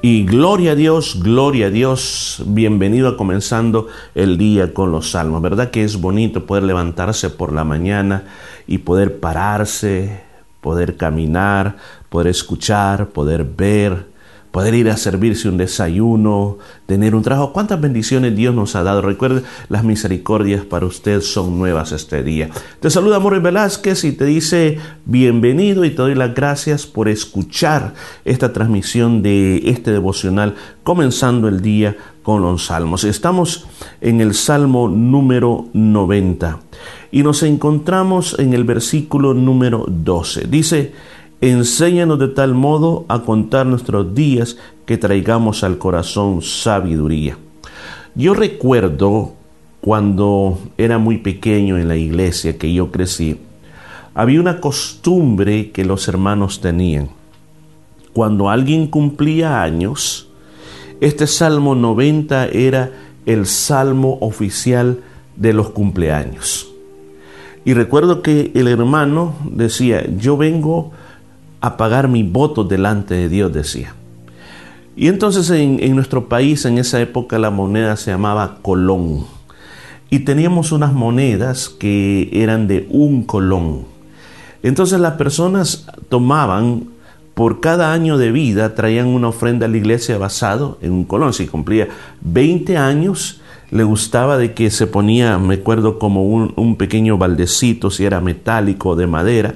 Y gloria a Dios, gloria a Dios, bienvenido a comenzando el día con los salmos. ¿Verdad que es bonito poder levantarse por la mañana y poder pararse, poder caminar, poder escuchar, poder ver, poder ir a servirse un desayuno, tener un trabajo. ¿Cuántas bendiciones Dios nos ha dado? Recuerde, las misericordias para usted son nuevas este día. Te saluda Morris Velázquez y te dice bienvenido y te doy las gracias por escuchar esta transmisión de este devocional comenzando el día con los salmos. Estamos en el salmo número 90 y nos encontramos en el versículo número 12. Dice, Enséñanos de tal modo a contar nuestros días que traigamos al corazón sabiduría. Yo recuerdo cuando era muy pequeño en la iglesia que yo crecí, había una costumbre que los hermanos tenían. Cuando alguien cumplía años, este Salmo 90 era el salmo oficial de los cumpleaños. Y recuerdo que el hermano decía, yo vengo a pagar mi voto delante de Dios, decía. Y entonces en, en, nuestro país en esa época la moneda se llamaba colón. Y teníamos unas monedas que eran de un colón. Entonces las personas tomaban, por cada año de vida, traían una ofrenda a la iglesia basado en un colón. Si cumplía 20 años, le gustaba de que se ponía, me acuerdo, como un, un, pequeño baldecito, si era metálico o de madera,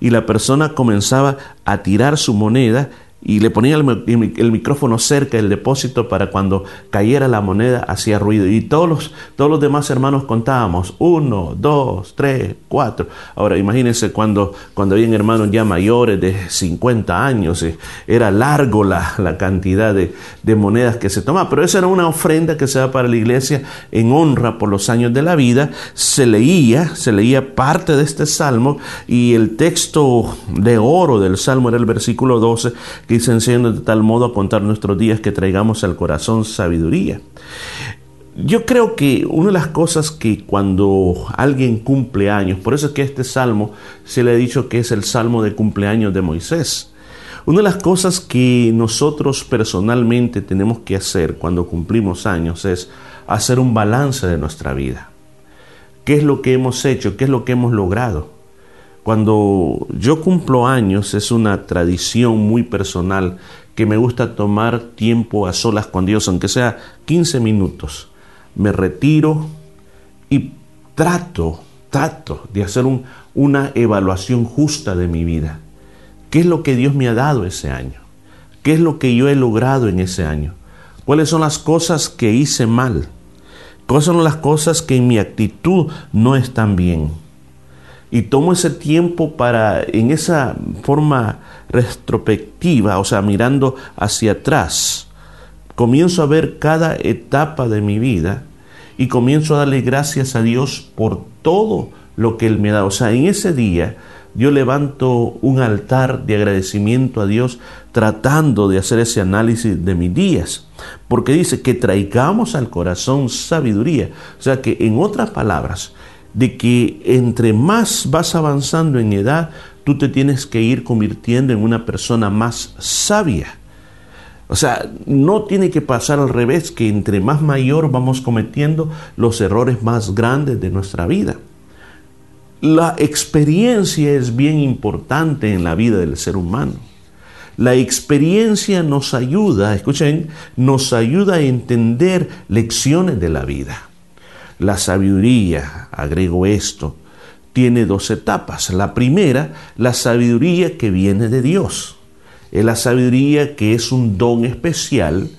y la persona comenzaba a tirar su moneda y le ponía el, micrófono cerca del depósito para cuando cayera la moneda hacía ruido. Y todos los, todos los demás hermanos contábamos, uno, dos, tres, cuatro. Ahora imagínense cuando, cuando habían hermanos ya mayores de 50 años, eh, era largo la, la cantidad de, de, monedas que se tomaba, pero esa era una ofrenda que se da para la iglesia en honra por los años de la vida. Se leía, se leía parte de este salmo y el texto de oro del salmo era el versículo 12 dice, enseñando de tal modo a contar nuestros días que traigamos al corazón sabiduría. Yo creo que una de las cosas que cuando alguien cumple años, por eso es que este salmo se le ha dicho que es el salmo de cumpleaños de Moisés. Una de las cosas que nosotros personalmente tenemos que hacer cuando cumplimos años es hacer un balance de nuestra vida. ¿Qué es lo que hemos hecho? ¿Qué es lo que hemos logrado? Cuando yo cumplo años es una tradición muy personal que me gusta tomar tiempo a solas con Dios, aunque sea 15 minutos. Me retiro y trato, trato de hacer un, una evaluación justa de mi vida. ¿Qué es lo que Dios me ha dado ese año? ¿Qué es lo que yo he logrado en ese año? ¿Cuáles son las cosas que hice mal? ¿Cuáles son las cosas que en mi actitud no están bien? Y tomo ese tiempo para, en esa forma retrospectiva, o sea, mirando hacia atrás, comienzo a ver cada etapa de mi vida y comienzo a darle gracias a Dios por todo lo que Él me da. O sea, en ese día yo levanto un altar de agradecimiento a Dios tratando de hacer ese análisis de mis días. Porque dice que traigamos al corazón sabiduría. O sea que en otras palabras, de que entre más vas avanzando en edad, tú te tienes que ir convirtiendo en una persona más sabia. O sea, no tiene que pasar al revés, que entre más mayor vamos cometiendo los errores más grandes de nuestra vida. La experiencia es bien importante en la vida del ser humano. La experiencia nos ayuda, escuchen, nos ayuda a entender lecciones de la vida. La sabiduría, agrego esto, tiene dos etapas. La primera, la sabiduría que viene de Dios. Es la sabiduría que es un don especial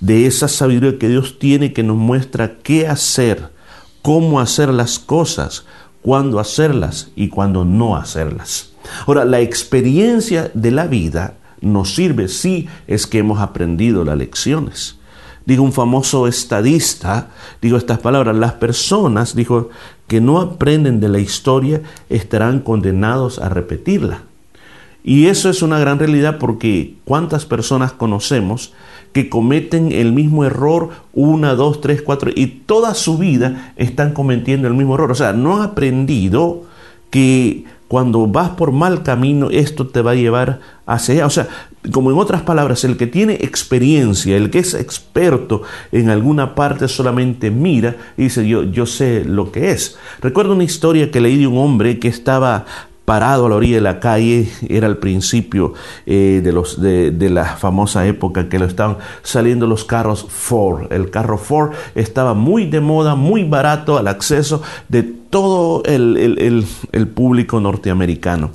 de esa sabiduría que Dios tiene que nos muestra qué hacer, cómo hacer las cosas, cuándo hacerlas y cuándo no hacerlas. Ahora, la experiencia de la vida nos sirve si es que hemos aprendido las lecciones. Digo, un famoso estadista, digo estas palabras, las personas, dijo, que no aprenden de la historia estarán condenados a repetirla. Y eso es una gran realidad porque cuántas personas conocemos que cometen el mismo error una, dos, tres, cuatro, y toda su vida están cometiendo el mismo error. O sea, no han aprendido que cuando vas por mal camino, esto te va a llevar hacia allá. O sea, como en otras palabras, el que tiene experiencia, el que es experto en alguna parte solamente mira y dice, yo, yo sé lo que es. Recuerdo una historia que leí de un hombre que estaba parado a la orilla de la calle, era el principio eh, de, los, de, de, la famosa época que lo estaban saliendo los carros Ford. El carro Ford estaba muy de moda, muy barato al acceso de todo el, público norteamericano.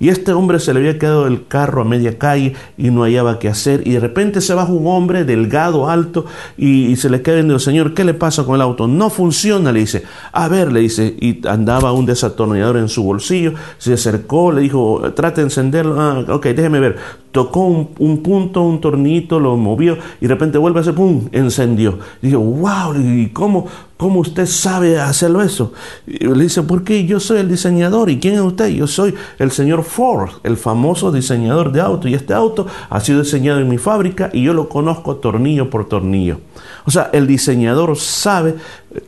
Y este hombre se le había quedado el carro a media calle y no hallaba qué hacer. Y de repente se baja un hombre delgado, alto, y, se le queda viendo, Señor, ¿qué le pasa con el auto? No funciona, le dice. A ver, le dice, y andaba un desatornillador en su bolsillo, se acercó, le dijo, trate de encenderlo. Ah, ok, déjeme ver. Tocó un, punto, un tornito, lo movió y de repente vuelve a hacer, ¡pum!, encendió. Dijo, wow, ¿y cómo? ¿Cómo usted sabe hacerlo eso? Le dice, porque yo soy el diseñador. ¿Y quién es usted? Yo soy el señor Ford, el famoso diseñador de autos. Y este auto ha sido diseñado en mi fábrica y yo lo conozco tornillo por tornillo. O sea, el diseñador sabe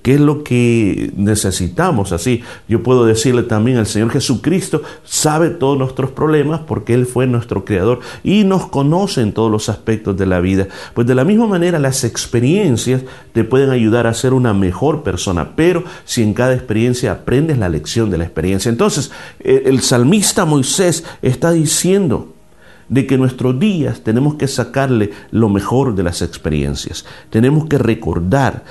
qué es lo que necesitamos. Así, yo puedo decirle también, el Señor Jesucristo sabe todos nuestros problemas porque Él fue nuestro creador y nos conoce en todos los aspectos de la vida. Pues de la misma manera, las experiencias te pueden ayudar a ser una mejor persona, pero si en cada experiencia aprendes la lección de la experiencia. Entonces, el salmista Moisés está diciendo, de que nuestros días tenemos que sacarle lo mejor de las experiencias. Tenemos que recordar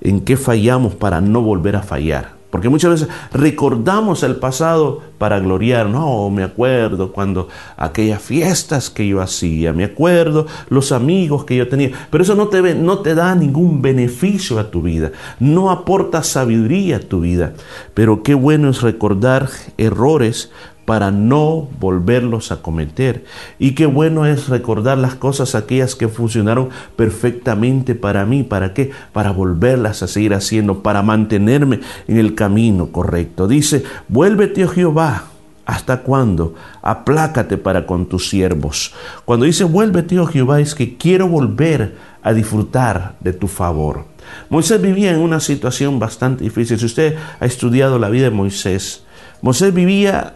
en qué fallamos para no volver a fallar. Porque muchas veces recordamos el pasado para gloriar. No, me acuerdo cuando aquellas fiestas que yo hacía, me acuerdo los amigos que yo tenía. Pero eso no te, no te da ningún beneficio a tu vida, no aporta sabiduría a tu vida. Pero qué bueno es recordar errores para no volverlos a cometer. Y qué bueno es recordar las cosas aquellas que funcionaron perfectamente para mí. ¿Para qué? Para volverlas a seguir haciendo, para mantenerme en el camino correcto. Dice, vuélvete, oh Jehová. ¿Hasta cuándo? Aplácate para con tus siervos. Cuando dice vuélvete, oh Jehová, es que quiero volver a disfrutar de tu favor. Moisés vivía en una situación bastante difícil. Si usted ha estudiado la vida de Moisés, Moisés vivía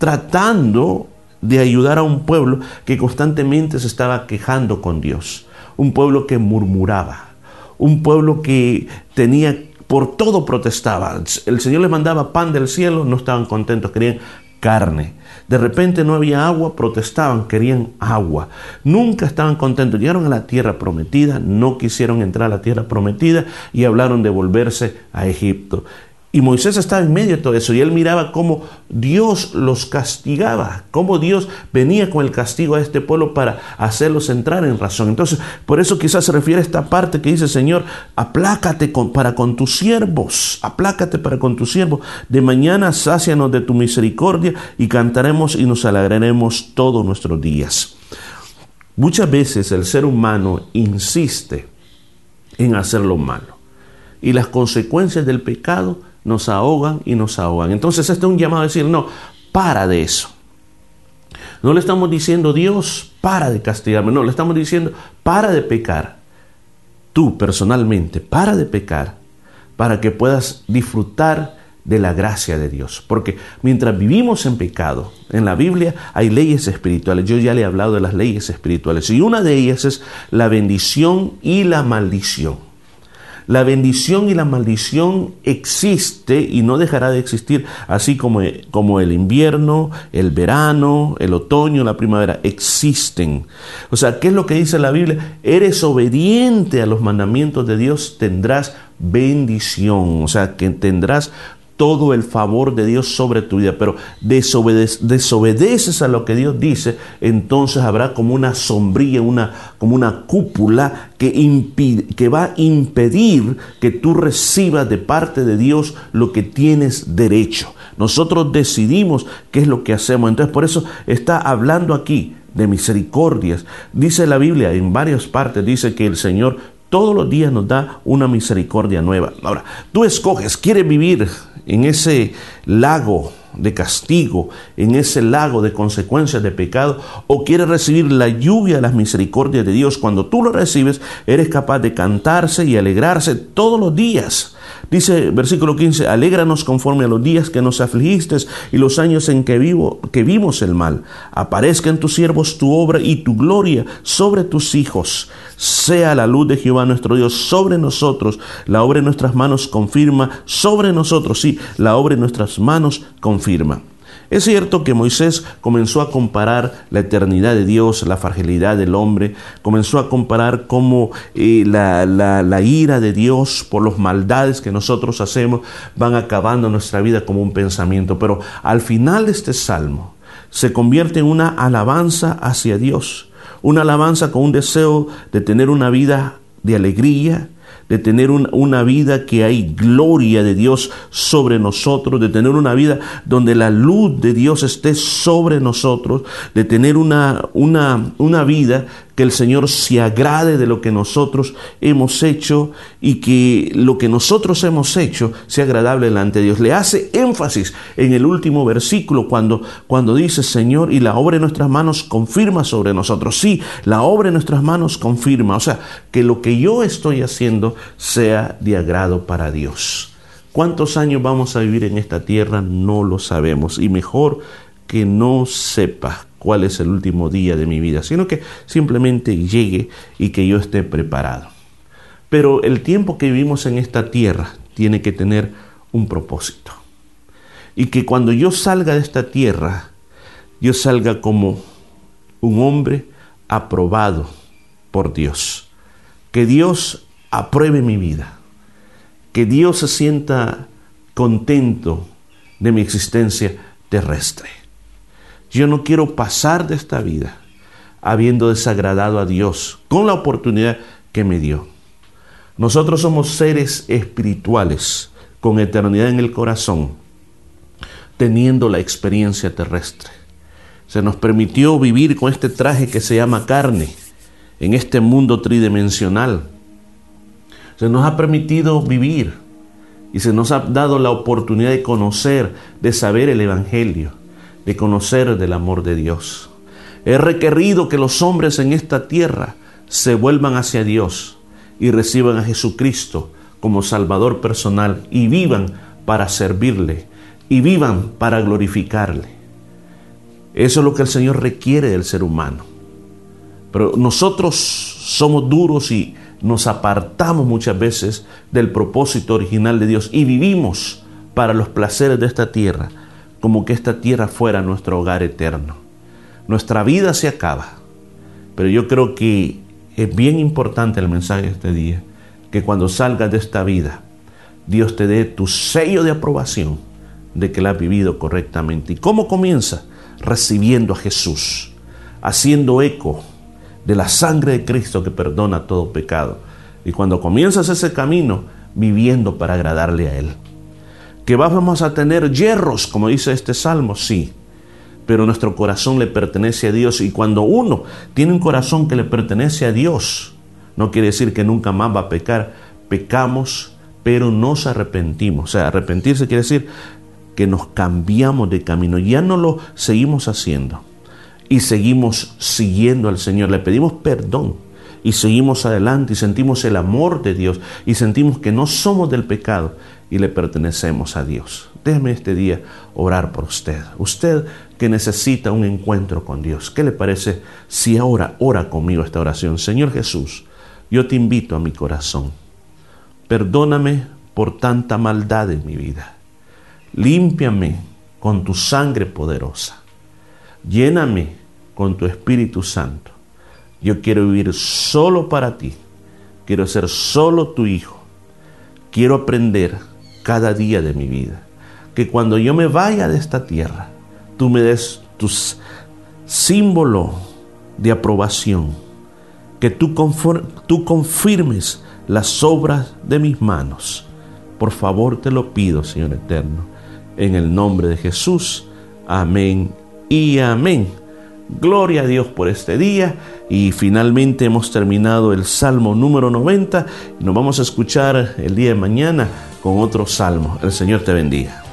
tratando de ayudar a un pueblo que constantemente se estaba quejando con Dios, un pueblo que murmuraba, un pueblo que tenía por todo protestaba. El Señor les mandaba pan del cielo, no estaban contentos, querían carne. De repente no había agua, protestaban, querían agua. Nunca estaban contentos. Llegaron a la tierra prometida, no quisieron entrar a la tierra prometida y hablaron de volverse a Egipto. Y Moisés estaba en medio de todo eso y él miraba cómo Dios los castigaba, cómo Dios venía con el castigo a este pueblo para hacerlos entrar en razón. Entonces, por eso quizás se refiere a esta parte que dice, Señor, aplácate para con tus siervos, aplácate para con tus siervos. De mañana sácianos de tu misericordia y cantaremos y nos alegraremos todos nuestros días. Muchas veces el ser humano insiste en hacer lo malo y las consecuencias del pecado nos ahogan y nos ahogan. Entonces este es un llamado a decir, no, para de eso. No le estamos diciendo, Dios, para de castigarme. No, le estamos diciendo, para de pecar. Tú personalmente, para de pecar, para que puedas disfrutar de la gracia de Dios. Porque mientras vivimos en pecado, en la Biblia hay leyes espirituales. Yo ya le he hablado de las leyes espirituales. Y una de ellas es la bendición y la maldición. La bendición y la maldición existe y no dejará de existir, así como, como el invierno, el verano, el otoño, la primavera, existen. O sea, ¿qué es lo que dice la Biblia? Eres obediente a los mandamientos de Dios, tendrás bendición, o sea, que tendrás todo el favor de Dios sobre tu vida, pero desobedeces a lo que Dios dice, entonces habrá como una sombrilla, una, como una cúpula que, que va a impedir que tú recibas de parte de Dios lo que tienes derecho. Nosotros decidimos qué es lo que hacemos. Entonces por eso está hablando aquí de misericordias. Dice la Biblia en varias partes, dice que el Señor todos los días nos da una misericordia nueva. Ahora, tú escoges, quieres vivir en ese lago de castigo, en ese lago de consecuencias de pecado, o quieres recibir la lluvia de las misericordias de Dios. Cuando tú lo recibes, eres capaz de cantarse y alegrarse todos los días. Dice versículo 15, alégranos conforme a los días que nos afligiste y los años en que, vivo, que vimos el mal. Aparezca en tus siervos tu obra y tu gloria sobre tus hijos. Sea la luz de Jehová nuestro Dios sobre nosotros. La obra de nuestras manos confirma sobre nosotros. Sí, la obra de nuestras manos confirma. Es cierto que Moisés comenzó a comparar la eternidad de Dios, la fragilidad del hombre, comenzó a comparar cómo eh, la, la ira de Dios por las maldades que nosotros hacemos van acabando nuestra vida como un pensamiento. Pero al final de este salmo se convierte en una alabanza hacia Dios, una alabanza con un deseo de tener una vida de alegría, de tener una vida que hay gloria de Dios sobre nosotros, de tener una vida donde la luz de Dios esté sobre nosotros, de tener una, una, una vida que el Señor se agrade de lo que nosotros hemos hecho y que lo que nosotros hemos hecho sea agradable delante de Dios. Le hace énfasis en el último versículo cuando, cuando dice, Señor, y la obra de nuestras manos confirma sobre nosotros. Sí, la obra de nuestras manos confirma. O sea, que lo que yo estoy haciendo sea de agrado para Dios. ¿Cuántos años vamos a vivir en esta tierra? No lo sabemos. Y mejor que no sepa cuál es el último día de mi vida, sino que simplemente llegue y que yo esté preparado. Pero el tiempo que vivimos en esta tierra tiene que tener un propósito. Y que cuando yo salga de esta tierra, yo salga como un hombre aprobado por Dios. Que Dios apruebe mi vida. Que Dios se sienta contento de mi existencia terrestre. Yo no quiero pasar de esta vida habiendo desagradado a Dios con la oportunidad que me dio. Nosotros somos seres espirituales con eternidad en el corazón, teniendo la experiencia terrestre. Se nos permitió vivir con este traje que se llama carne, en este mundo tridimensional. Se nos ha permitido vivir y se nos ha dado la oportunidad de conocer, de saber el Evangelio de conocer del amor de Dios. He requerido que los hombres en esta tierra se vuelvan hacia Dios y reciban a Jesucristo como Salvador personal y vivan para servirle y vivan para glorificarle. Eso es lo que el Señor requiere del ser humano. Pero nosotros somos duros y nos apartamos muchas veces del propósito original de Dios y vivimos para los placeres de esta tierra como que esta tierra fuera nuestro hogar eterno. Nuestra vida se acaba, pero yo creo que es bien importante el mensaje de este día, que cuando salgas de esta vida, Dios te dé tu sello de aprobación de que la has vivido correctamente. ¿Y cómo comienza? Recibiendo a Jesús, haciendo eco de la sangre de Cristo que perdona todo pecado. Y cuando comienzas ese camino, viviendo para agradarle a Él que vamos a tener hierros, como dice este salmo, sí, pero nuestro corazón le pertenece a Dios y cuando uno tiene un corazón que le pertenece a Dios, no quiere decir que nunca más va a pecar, pecamos, pero nos arrepentimos. O sea, arrepentirse quiere decir que nos cambiamos de camino, ya no lo seguimos haciendo y seguimos siguiendo al Señor, le pedimos perdón y seguimos adelante y sentimos el amor de Dios y sentimos que no somos del pecado y le pertenecemos a Dios. Déjeme este día orar por usted. Usted que necesita un encuentro con Dios. ¿Qué le parece si ahora ora conmigo esta oración? Señor Jesús, yo te invito a mi corazón. Perdóname por tanta maldad en mi vida. Límpiame con tu sangre poderosa. Lléname con tu Espíritu Santo. Yo quiero vivir solo para ti. Quiero ser solo tu hijo. Quiero aprender cada día de mi vida. Que cuando yo me vaya de esta tierra, tú me des tu símbolo de aprobación. Que tú, tú confirmes las obras de mis manos. Por favor te lo pido, Señor eterno. En el nombre de Jesús. Amén y amén. Gloria a Dios por este día y finalmente hemos terminado el Salmo número 90 y nos vamos a escuchar el día de mañana con otro salmo. El Señor te bendiga.